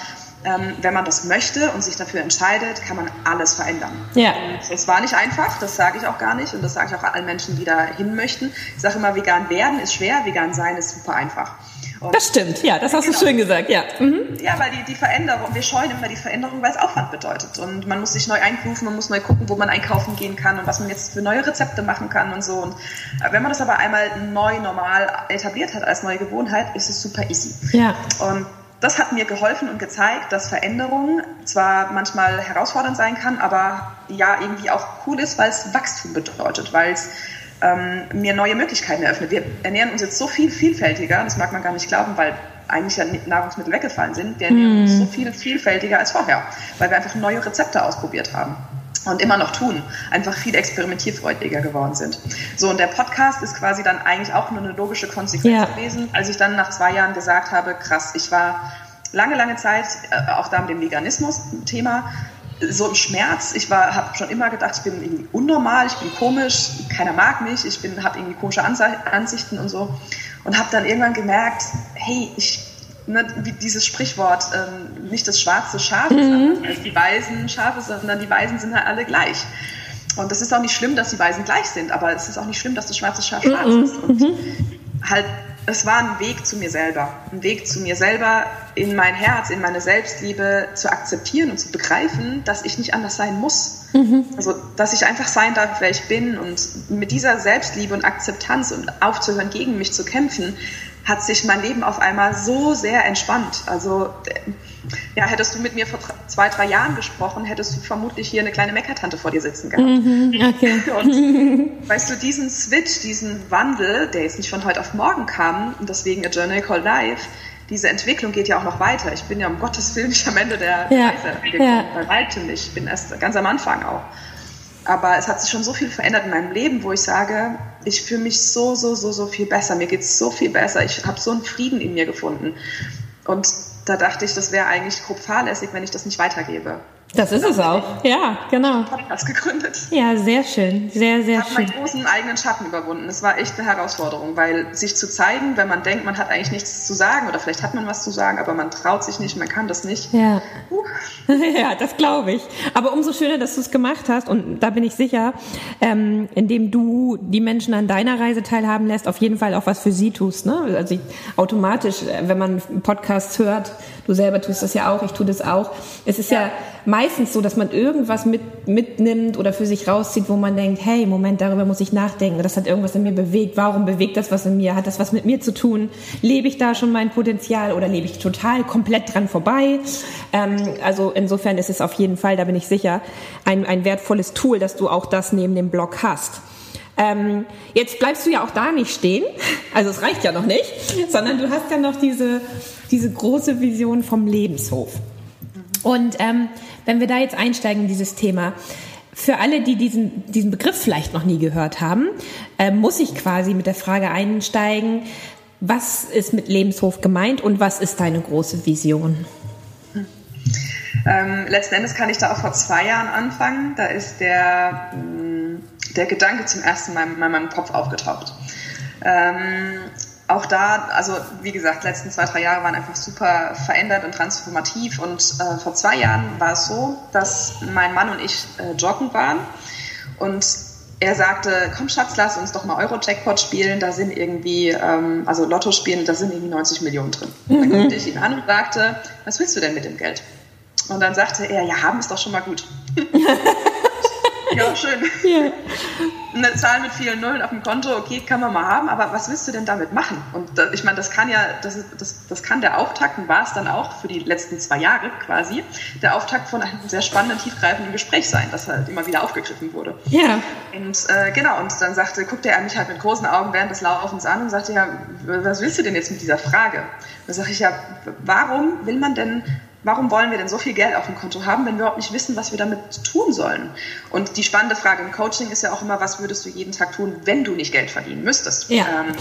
ähm, wenn man das möchte und sich dafür entscheidet, kann man alles verändern. Ja. es war nicht einfach, das sage ich auch gar nicht und das sage ich auch allen Menschen, die da hin möchten. Ich sage immer, vegan werden ist schwer, vegan sein ist super einfach. Und das stimmt, ja, das hast genau. du schön gesagt, ja. Mhm. Ja, weil die, die Veränderung, wir scheuen immer die Veränderung, weil es Aufwand bedeutet. Und man muss sich neu einrufen, man muss neu gucken, wo man einkaufen gehen kann und was man jetzt für neue Rezepte machen kann und so. Und äh, wenn man das aber einmal neu, normal etabliert hat als neue Gewohnheit, ist es super easy. Ja. Und das hat mir geholfen und gezeigt, dass Veränderung zwar manchmal herausfordernd sein kann, aber ja irgendwie auch cool ist, weil es Wachstum bedeutet, weil es ähm, mir neue Möglichkeiten eröffnet. Wir ernähren uns jetzt so viel vielfältiger, das mag man gar nicht glauben, weil eigentlich ja Nahrungsmittel weggefallen sind. Wir ernähren uns mm. so viel vielfältiger als vorher, weil wir einfach neue Rezepte ausprobiert haben und immer noch tun, einfach viel experimentierfreudiger geworden sind. So, und der Podcast ist quasi dann eigentlich auch nur eine logische Konsequenz ja. gewesen, als ich dann nach zwei Jahren gesagt habe, krass, ich war lange, lange Zeit, äh, auch da mit dem Veganismus-Thema, so ein Schmerz. Ich habe schon immer gedacht, ich bin irgendwie unnormal, ich bin komisch, keiner mag mich, ich habe irgendwie komische Ansichten und so. Und habe dann irgendwann gemerkt, hey, ich, ne, dieses Sprichwort, ähm, nicht das schwarze Schaf mhm. ist die weißen Schafe, sondern die Weißen sind halt alle gleich. Und das ist auch nicht schlimm, dass die Weißen gleich sind, aber es ist auch nicht schlimm, dass das schwarze Schaf schwarz mhm. ist. Und mhm. halt es war ein Weg zu mir selber. Ein Weg zu mir selber, in mein Herz, in meine Selbstliebe zu akzeptieren und zu begreifen, dass ich nicht anders sein muss. Mhm. Also, dass ich einfach sein darf, wer ich bin. Und mit dieser Selbstliebe und Akzeptanz und aufzuhören, gegen mich zu kämpfen, hat sich mein Leben auf einmal so sehr entspannt. Also, ja, hättest du mit mir vor zwei, drei Jahren gesprochen, hättest du vermutlich hier eine kleine Meckertante vor dir sitzen gehabt. Mhm, okay. Und weißt du, diesen Switch, diesen Wandel, der jetzt nicht von heute auf morgen kam, und deswegen A Journey Called Life, diese Entwicklung geht ja auch noch weiter. Ich bin ja um Gottes Willen nicht am Ende der ja, Reise angekommen, ja. bei weitem nicht. Ich bin erst ganz am Anfang auch. Aber es hat sich schon so viel verändert in meinem Leben, wo ich sage, ich fühle mich so, so, so, so viel besser. Mir geht es so viel besser. Ich habe so einen Frieden in mir gefunden. Und da dachte ich, das wäre eigentlich grob fahrlässig, wenn ich das nicht weitergebe. Das ist es auch. Ja, genau. Podcast gegründet. Ja, sehr schön. Sehr, sehr ich schön. Ich habe meinen großen eigenen Schatten überwunden. Das war echt eine Herausforderung, weil sich zu zeigen, wenn man denkt, man hat eigentlich nichts zu sagen oder vielleicht hat man was zu sagen, aber man traut sich nicht, man kann das nicht. Ja, uh. ja das glaube ich. Aber umso schöner, dass du es gemacht hast und da bin ich sicher, ähm, indem du die Menschen an deiner Reise teilhaben lässt, auf jeden Fall auch was für sie tust. Ne? Also automatisch, äh, wenn man Podcasts hört, Du selber tust das ja auch, ich tue das auch. Es ist ja, ja meistens so, dass man irgendwas mit, mitnimmt oder für sich rauszieht, wo man denkt, hey, Moment, darüber muss ich nachdenken. Das hat irgendwas in mir bewegt. Warum bewegt das was in mir? Hat das was mit mir zu tun? Lebe ich da schon mein Potenzial oder lebe ich total komplett dran vorbei? Ähm, also insofern ist es auf jeden Fall, da bin ich sicher, ein, ein wertvolles Tool, dass du auch das neben dem Blog hast. Ähm, jetzt bleibst du ja auch da nicht stehen, also es reicht ja noch nicht, sondern du hast ja noch diese, diese große Vision vom Lebenshof. Und ähm, wenn wir da jetzt einsteigen in dieses Thema, für alle, die diesen, diesen Begriff vielleicht noch nie gehört haben, äh, muss ich quasi mit der Frage einsteigen, was ist mit Lebenshof gemeint und was ist deine große Vision? Ähm, letzten Endes kann ich da auch vor zwei Jahren anfangen. Da ist der, mm, der Gedanke zum ersten Mal in meinem Kopf aufgetaucht. Ähm, auch da, also wie gesagt, die letzten zwei, drei Jahre waren einfach super verändert und transformativ. Und äh, vor zwei Jahren war es so, dass mein Mann und ich äh, joggen waren. Und er sagte, komm Schatz, lass uns doch mal Euro-Jackpot spielen. Da sind irgendwie, ähm, also Lotto spielen, da sind irgendwie 90 Millionen drin. Mhm. Dann guckte ich ihn an und sagte, was willst du denn mit dem Geld? Und dann sagte er, ja, haben ist doch schon mal gut. ja, schön. Yeah. Eine Zahl mit vielen Nullen auf dem Konto, okay, kann man mal haben, aber was willst du denn damit machen? Und ich meine, das kann ja, das, ist, das, das kann der Auftakt und war es dann auch für die letzten zwei Jahre quasi, der Auftakt von einem sehr spannenden, tiefgreifenden Gespräch sein, das halt immer wieder aufgegriffen wurde. Ja. Und äh, genau, und dann sagte, guckte er mich halt mit großen Augen während des Laufens an und sagte, ja, was willst du denn jetzt mit dieser Frage? Da sage ich ja, warum will man denn warum wollen wir denn so viel Geld auf dem Konto haben, wenn wir überhaupt nicht wissen, was wir damit tun sollen? Und die spannende Frage im Coaching ist ja auch immer, was würdest du jeden Tag tun, wenn du nicht Geld verdienen müsstest? Ja. Ähm,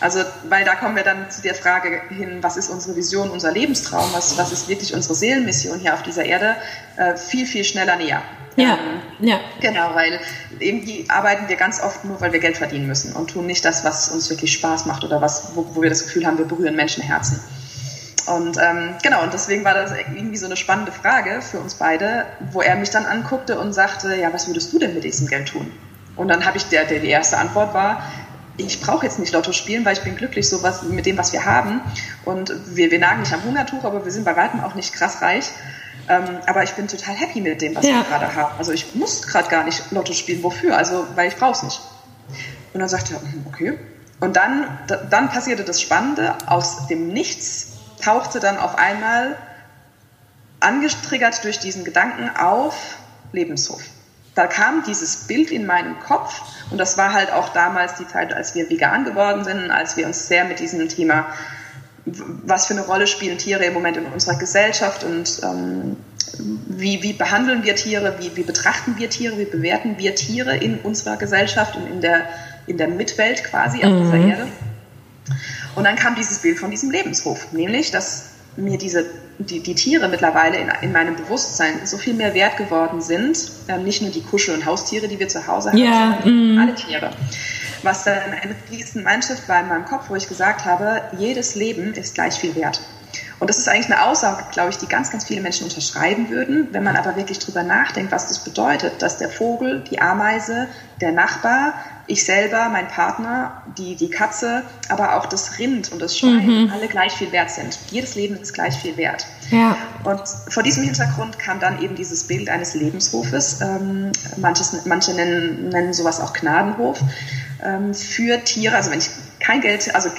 also, weil da kommen wir dann zu der Frage hin, was ist unsere Vision, unser Lebenstraum, was, was ist wirklich unsere Seelenmission hier auf dieser Erde, äh, viel, viel schneller näher. Ja, ähm, ja. Genau, weil irgendwie arbeiten wir ganz oft nur, weil wir Geld verdienen müssen und tun nicht das, was uns wirklich Spaß macht oder was, wo, wo wir das Gefühl haben, wir berühren Menschenherzen. Und ähm, genau, und deswegen war das irgendwie so eine spannende Frage für uns beide, wo er mich dann anguckte und sagte, ja, was würdest du denn mit diesem Geld tun? Und dann habe ich, der, der, die erste Antwort war, ich brauche jetzt nicht Lotto spielen, weil ich bin glücklich so was, mit dem, was wir haben. Und wir, wir nagen nicht am Hungertuch, aber wir sind bei weitem auch nicht krass reich. Ähm, aber ich bin total happy mit dem, was ja. wir gerade haben. Also ich muss gerade gar nicht Lotto spielen. Wofür? Also, weil ich brauche es nicht. Und dann sagte er, hm, okay. Und dann, dann passierte das Spannende. Aus dem Nichts tauchte dann auf einmal angetriggert durch diesen Gedanken auf Lebenshof. Da kam dieses Bild in meinen Kopf und das war halt auch damals die Zeit, als wir vegan geworden sind, als wir uns sehr mit diesem Thema, was für eine Rolle spielen Tiere im Moment in unserer Gesellschaft und ähm, wie, wie behandeln wir Tiere, wie, wie betrachten wir Tiere, wie bewerten wir Tiere in unserer Gesellschaft und in der, in der Mitwelt quasi auf dieser mhm. Erde. Und dann kam dieses Bild von diesem Lebenshof, nämlich, dass mir diese, die, die Tiere mittlerweile in, in meinem Bewusstsein so viel mehr wert geworden sind, ähm, nicht nur die Kuschel- und Haustiere, die wir zu Hause haben, ja, sondern mm. alle Tiere. Was dann ein riesen Mindshift war in meinem Kopf, wo ich gesagt habe, jedes Leben ist gleich viel wert. Und das ist eigentlich eine Aussage, glaube ich, die ganz, ganz viele Menschen unterschreiben würden. Wenn man aber wirklich drüber nachdenkt, was das bedeutet, dass der Vogel, die Ameise, der Nachbar, ich selber, mein Partner, die, die Katze, aber auch das Rind und das Schwein mhm. alle gleich viel wert sind. Jedes Leben ist gleich viel wert. Ja. Und vor diesem Hintergrund kam dann eben dieses Bild eines Lebenshofes. Ähm, manches, manche nennen, nennen sowas auch Gnadenhof ähm, für Tiere. Also wenn ich kein Geld, also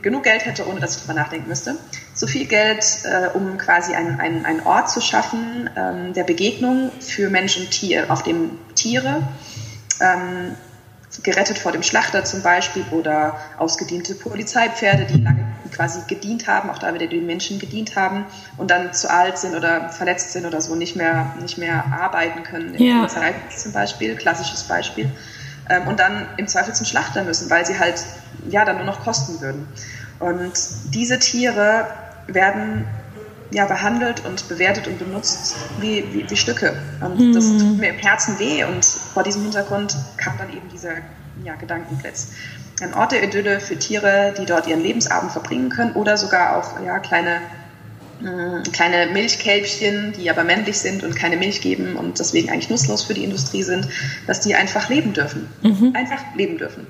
genug Geld hätte, ohne dass ich drüber nachdenken müsste, so viel Geld, äh, um quasi einen, einen, einen Ort zu schaffen ähm, der Begegnung für Mensch und Tier, auf dem Tiere ähm, gerettet vor dem Schlachter zum Beispiel oder ausgediente Polizeipferde, die lange quasi gedient haben, auch da wieder den Menschen gedient haben und dann zu alt sind oder verletzt sind oder so nicht mehr, nicht mehr arbeiten können. Ja. Polizei zum Beispiel, klassisches Beispiel. Ähm, und dann im Zweifel zum Schlachter müssen, weil sie halt ja dann nur noch kosten würden. Und diese Tiere werden ja, behandelt und bewertet und benutzt wie, wie, wie Stücke. Und mhm. das tut mir im Herzen weh. Und vor diesem Hintergrund kam dann eben dieser ja, Gedankenblitz. Ein Ort der Idylle für Tiere, die dort ihren Lebensabend verbringen können oder sogar auch ja, kleine, äh, kleine Milchkälbchen, die aber männlich sind und keine Milch geben und deswegen eigentlich nutzlos für die Industrie sind, dass die einfach leben dürfen. Mhm. Einfach leben dürfen.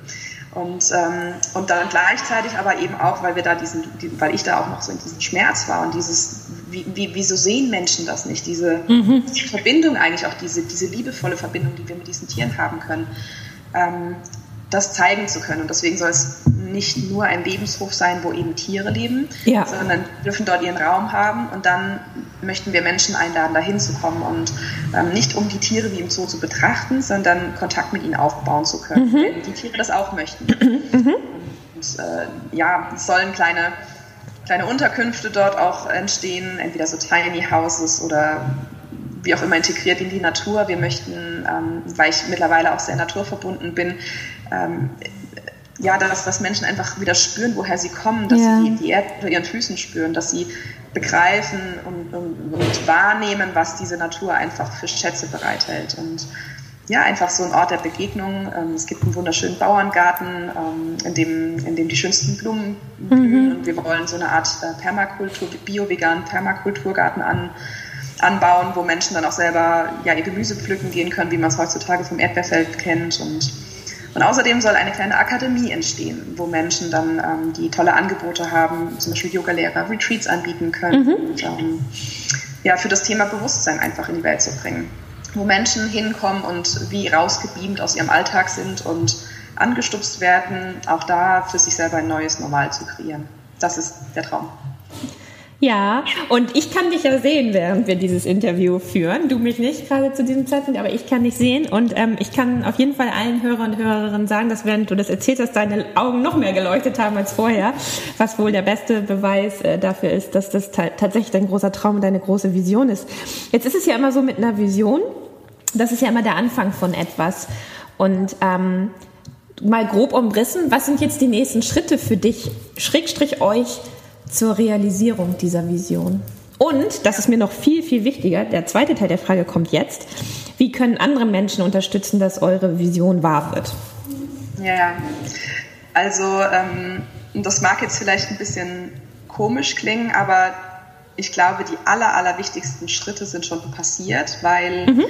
Und, ähm, und dann gleichzeitig aber eben auch, weil wir da diesen, die, weil ich da auch noch so in diesem Schmerz war und dieses, wie, wie, wieso sehen Menschen das nicht? Diese, mhm. diese, Verbindung eigentlich, auch diese, diese liebevolle Verbindung, die wir mit diesen Tieren haben können, ähm, das zeigen zu können. Und deswegen soll es nicht nur ein Lebenshof sein, wo eben Tiere leben, ja. sondern dürfen dort ihren Raum haben. Und dann möchten wir Menschen einladen, da hinzukommen und ähm, nicht um die Tiere wie im Zoo zu betrachten, sondern Kontakt mit ihnen aufbauen zu können, mhm. wenn die Tiere das auch möchten. Mhm. Und äh, ja, es sollen kleine kleine Unterkünfte dort auch entstehen, entweder so Tiny Houses oder wie auch immer integriert in die Natur. Wir möchten, ähm, weil ich mittlerweile auch sehr naturverbunden bin, ähm, ja, dass, dass Menschen einfach wieder spüren, woher sie kommen, dass ja. sie die, die Erde unter ihren Füßen spüren, dass sie begreifen und, und, und, wahrnehmen, was diese Natur einfach für Schätze bereithält. Und ja, einfach so ein Ort der Begegnung. Ähm, es gibt einen wunderschönen Bauerngarten, ähm, in, dem, in dem die schönsten Blumen blühen. Mhm. Und wir wollen so eine Art äh, Permakultur, bio-veganen Permakulturgarten an, anbauen, wo Menschen dann auch selber ja, ihr Gemüse pflücken gehen können, wie man es heutzutage vom Erdbeerfeld kennt. Und, und außerdem soll eine kleine Akademie entstehen, wo Menschen dann ähm, die tolle Angebote haben, zum Beispiel Yogalehrer, Retreats anbieten können mhm. und ähm, ja, für das Thema Bewusstsein einfach in die Welt zu bringen wo Menschen hinkommen und wie rausgebeamt aus ihrem Alltag sind und angestupst werden, auch da für sich selber ein neues Normal zu kreieren. Das ist der Traum. Ja, und ich kann dich ja sehen, während wir dieses Interview führen. Du mich nicht gerade zu diesem Zeitpunkt, aber ich kann dich sehen. Und ähm, ich kann auf jeden Fall allen Hörer und Hörerinnen sagen, dass während du das erzählt hast, deine Augen noch mehr geleuchtet haben als vorher. Was wohl der beste Beweis äh, dafür ist, dass das tatsächlich dein großer Traum und deine große Vision ist. Jetzt ist es ja immer so mit einer Vision das ist ja immer der Anfang von etwas. Und ähm, mal grob umrissen, was sind jetzt die nächsten Schritte für dich, Schrägstrich euch, zur Realisierung dieser Vision? Und, das ist mir noch viel, viel wichtiger, der zweite Teil der Frage kommt jetzt, wie können andere Menschen unterstützen, dass eure Vision wahr wird? Ja, also ähm, das mag jetzt vielleicht ein bisschen komisch klingen, aber ich glaube, die aller, aller wichtigsten Schritte sind schon passiert, weil mhm.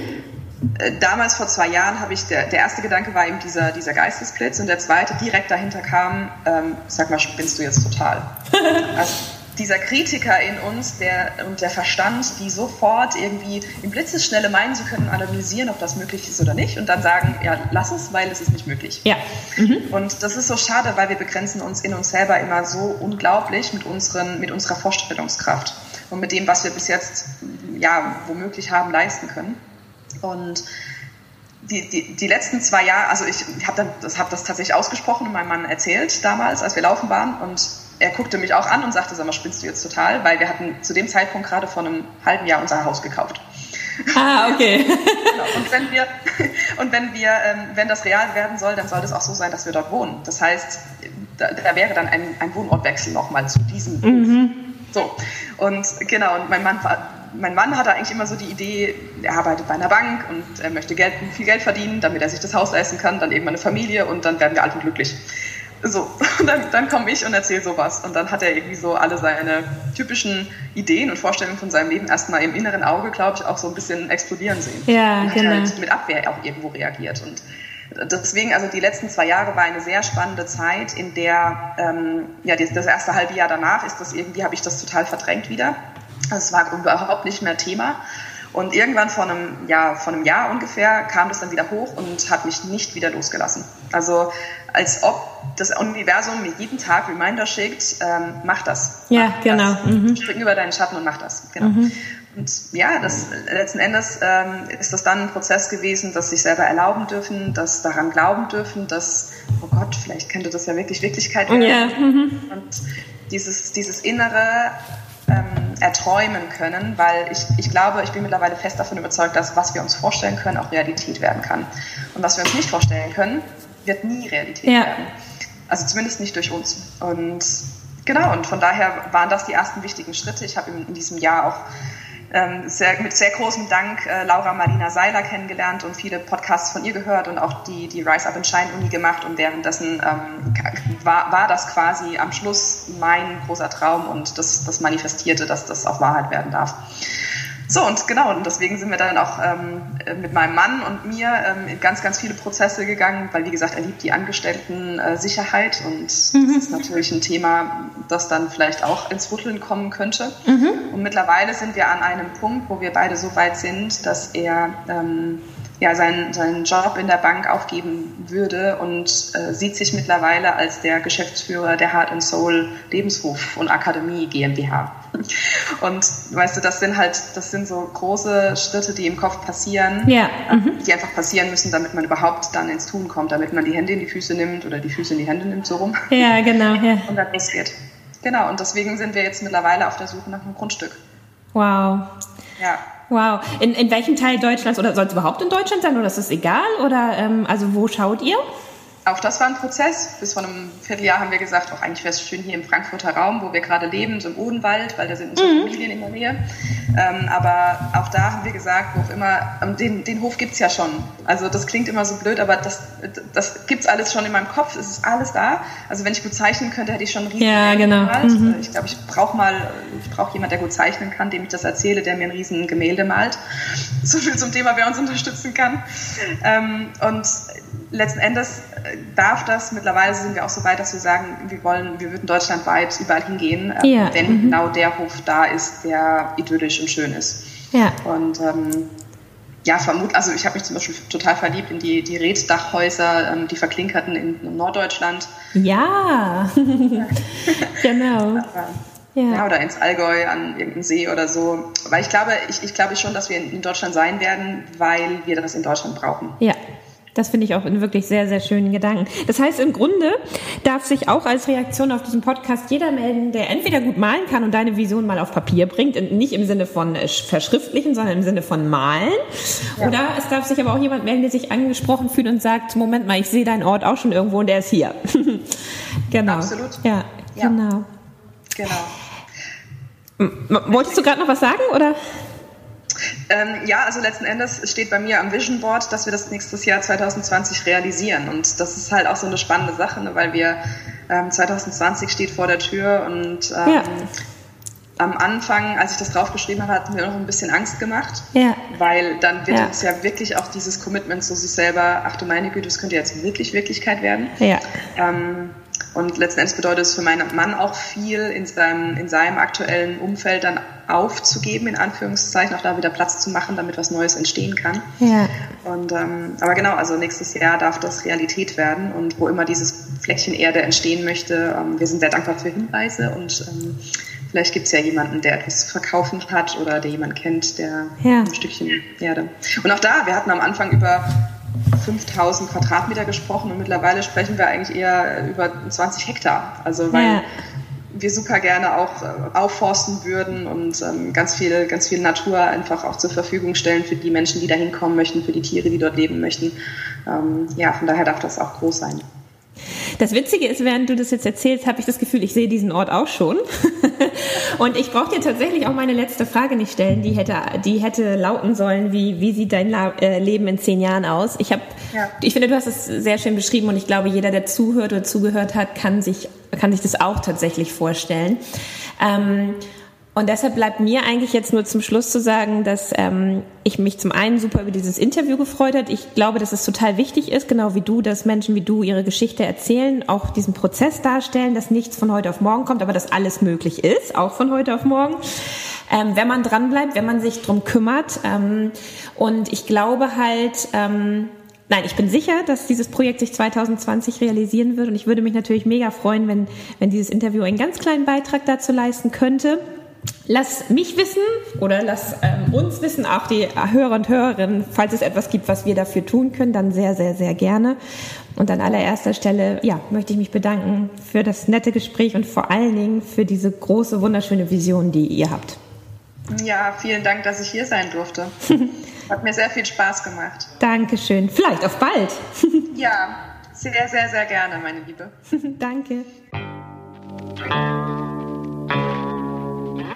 Äh, damals vor zwei Jahren habe ich, der, der erste Gedanke war eben dieser, dieser Geistesblitz und der zweite direkt dahinter kam, ähm, sag mal, spinnst du jetzt total? also dieser Kritiker in uns der, und der Verstand, die sofort irgendwie im Blitzesschnelle meinen, sie können analysieren, ob das möglich ist oder nicht und dann sagen, ja, lass es, weil es ist nicht möglich. Ja. Mhm. Und das ist so schade, weil wir begrenzen uns in uns selber immer so unglaublich mit, unseren, mit unserer Vorstellungskraft und mit dem, was wir bis jetzt ja, womöglich haben leisten können. Und die, die, die letzten zwei Jahre, also ich habe das, hab das tatsächlich ausgesprochen und meinem Mann erzählt damals, als wir laufen waren. Und er guckte mich auch an und sagte, sag mal, spinnst du jetzt total? Weil wir hatten zu dem Zeitpunkt gerade vor einem halben Jahr unser Haus gekauft. Ah, okay. genau. Und wenn wir, und wenn wir, ähm, wenn das real werden soll, dann soll es auch so sein, dass wir dort wohnen. Das heißt, da, da wäre dann ein, ein Wohnortwechsel nochmal zu diesem. Mhm. So. Und genau, und mein Mann war mein Mann hatte eigentlich immer so die Idee, er arbeitet bei einer Bank und er möchte Geld, viel Geld verdienen, damit er sich das Haus leisten kann, dann irgendwann eine Familie und dann werden wir alt und glücklich. So, und dann, dann komme ich und erzähle sowas. Und dann hat er irgendwie so alle seine typischen Ideen und Vorstellungen von seinem Leben erstmal im inneren Auge, glaube ich, auch so ein bisschen explodieren sehen. Ja, und genau. hat halt mit Abwehr auch irgendwo reagiert. Und deswegen, also die letzten zwei Jahre war eine sehr spannende Zeit, in der, ähm, ja, das erste halbe Jahr danach ist das irgendwie, habe ich das total verdrängt wieder. Das war überhaupt nicht mehr Thema. Und irgendwann vor einem, ja, vor einem Jahr ungefähr kam das dann wieder hoch und hat mich nicht wieder losgelassen. Also als ob das Universum mir jeden Tag Reminder schickt, ähm, mach das. Ja, mach genau. Das. Mhm. Spring über deinen Schatten und mach das. Genau. Mhm. Und ja, das, letzten Endes ähm, ist das dann ein Prozess gewesen, dass sich selber erlauben dürfen, dass daran glauben dürfen, dass, oh Gott, vielleicht könnte das ja wirklich Wirklichkeit werden. Ja. Mhm. Und dieses, dieses innere ähm, erträumen können, weil ich, ich glaube, ich bin mittlerweile fest davon überzeugt, dass was wir uns vorstellen können, auch Realität werden kann. Und was wir uns nicht vorstellen können, wird nie Realität ja. werden. Also zumindest nicht durch uns. Und genau, und von daher waren das die ersten wichtigen Schritte. Ich habe in, in diesem Jahr auch ähm, sehr, mit sehr großem Dank äh, Laura Marlina Seiler kennengelernt und viele Podcasts von ihr gehört und auch die, die Rise Up in Shine Uni gemacht und währenddessen ähm, war, war das quasi am Schluss mein großer Traum und das, das manifestierte, dass das auch Wahrheit werden darf. So, und genau, und deswegen sind wir dann auch ähm, äh, mit meinem Mann und mir ähm, ganz, ganz viele Prozesse gegangen, weil wie gesagt, er liebt die Angestellten-Sicherheit und mhm. das ist natürlich ein Thema, das dann vielleicht auch ins Rütteln kommen könnte. Mhm. Und mittlerweile sind wir an einem Punkt, wo wir beide so weit sind, dass er ähm, ja, seinen, seinen Job in der Bank aufgeben würde und äh, sieht sich mittlerweile als der Geschäftsführer der Heart and Soul Lebenshof und Akademie GmbH. Und weißt du, das sind halt, das sind so große Schritte, die im Kopf passieren, ja. mhm. die einfach passieren müssen, damit man überhaupt dann ins Tun kommt, damit man die Hände in die Füße nimmt oder die Füße in die Hände nimmt, so rum. Ja, genau. Ja. Und dann passiert. Genau, und deswegen sind wir jetzt mittlerweile auf der Suche nach einem Grundstück. Wow. Ja. Wow. In, in welchem Teil Deutschlands oder soll es überhaupt in Deutschland sein oder ist es egal? Oder ähm, also wo schaut ihr? Auch das war ein Prozess. Bis vor einem Vierteljahr haben wir gesagt, auch eigentlich wäre es schön hier im Frankfurter Raum, wo wir gerade leben, so im Odenwald, weil da sind unsere mhm. Familien in der Nähe. Ähm, aber auch da haben wir gesagt, wo auch immer, den, den Hof gibt's ja schon. Also das klingt immer so blöd, aber das, das gibt's alles schon in meinem Kopf, es ist alles da. Also wenn ich gut zeichnen könnte, hätte ich schon einen riesen Ja, genau. Mhm. Ich glaube, ich brauche mal, ich brauche jemand, der gut zeichnen kann, dem ich das erzähle, der mir ein riesen Gemälde malt. So viel zum Thema, wer uns unterstützen kann. Ähm, und letzten Endes äh, darf das, mittlerweile sind wir auch so weit, dass wir sagen, wir wollen, wir würden deutschlandweit überall hingehen, ähm, ja. wenn mhm. genau der Hof da ist, der idyllisch und schön ist. Ja. Und ähm, ja, vermut, also ich habe mich zum Beispiel total verliebt in die, die Reddachhäuser, ähm, die verklinkerten in Norddeutschland. Ja, genau. Ja. ja. oder ins Allgäu an irgendeinem See oder so. Weil ich glaube, ich, ich glaube schon, dass wir in, in Deutschland sein werden, weil wir das in Deutschland brauchen. Ja, das finde ich auch einen wirklich sehr, sehr schönen Gedanken. Das heißt, im Grunde darf sich auch als Reaktion auf diesen Podcast jeder melden, der entweder gut malen kann und deine Vision mal auf Papier bringt, nicht im Sinne von äh, verschriftlichen, sondern im Sinne von malen. Ja. Oder es darf sich aber auch jemand melden, der sich angesprochen fühlt und sagt, Moment mal, ich sehe deinen Ort auch schon irgendwo und der ist hier. genau. Absolut. Ja, ja. genau. Genau. Wolltest du gerade noch was sagen, oder? Ähm, ja, also letzten Endes steht bei mir am Vision Board, dass wir das nächstes Jahr 2020 realisieren. Und das ist halt auch so eine spannende Sache, ne, weil wir ähm, 2020 steht vor der Tür und ähm, ja. am Anfang, als ich das draufgeschrieben habe, hatten wir noch ein bisschen Angst gemacht, ja. weil dann wird ja. uns ja wirklich auch dieses Commitment zu sich selber, ach du meine Güte, das könnte jetzt wirklich Wirklichkeit werden. Ja. Ähm, und letzten Endes bedeutet es für meinen Mann auch viel, in seinem, in seinem aktuellen Umfeld dann aufzugeben, in Anführungszeichen, auch da wieder Platz zu machen, damit was Neues entstehen kann. Ja. Und, ähm, aber genau, also nächstes Jahr darf das Realität werden und wo immer dieses Fleckchen Erde entstehen möchte, ähm, wir sind sehr dankbar für Hinweise und ähm, vielleicht gibt es ja jemanden, der etwas zu verkaufen hat oder der jemanden kennt, der ja. ein Stückchen Erde. Und auch da, wir hatten am Anfang über 5000 Quadratmeter gesprochen und mittlerweile sprechen wir eigentlich eher über 20 Hektar. Also weil ja. wir super gerne auch äh, aufforsten würden und ähm, ganz viel, ganz viel Natur einfach auch zur Verfügung stellen für die Menschen, die da hinkommen möchten, für die Tiere, die dort leben möchten. Ähm, ja, von daher darf das auch groß sein. Das Witzige ist, während du das jetzt erzählst, habe ich das Gefühl, ich sehe diesen Ort auch schon. Und ich brauche dir tatsächlich auch meine letzte Frage nicht stellen. Die hätte, die hätte lauten sollen, wie, wie sieht dein äh, Leben in zehn Jahren aus? Ich habe, ja. ich finde, du hast es sehr schön beschrieben und ich glaube, jeder, der zuhört oder zugehört hat, kann sich, kann sich das auch tatsächlich vorstellen. Ähm, und deshalb bleibt mir eigentlich jetzt nur zum Schluss zu sagen, dass ähm, ich mich zum einen super über dieses Interview gefreut hat. Ich glaube, dass es total wichtig ist, genau wie du, dass Menschen wie du ihre Geschichte erzählen, auch diesen Prozess darstellen, dass nichts von heute auf morgen kommt, aber dass alles möglich ist, auch von heute auf morgen. Ähm, wenn man dranbleibt, wenn man sich drum kümmert. Ähm, und ich glaube halt, ähm, Nein, ich bin sicher, dass dieses Projekt sich 2020 realisieren wird und ich würde mich natürlich mega freuen, wenn, wenn dieses Interview einen ganz kleinen Beitrag dazu leisten könnte. Lass mich wissen oder lass ähm, uns wissen, auch die Hörer und Hörerinnen, falls es etwas gibt, was wir dafür tun können, dann sehr, sehr, sehr gerne. Und an allererster Stelle, ja, möchte ich mich bedanken für das nette Gespräch und vor allen Dingen für diese große, wunderschöne Vision, die ihr habt. Ja, vielen Dank, dass ich hier sein durfte. Hat mir sehr viel Spaß gemacht. Dankeschön. Vielleicht auf bald. ja, sehr, sehr, sehr gerne, meine Liebe. Danke.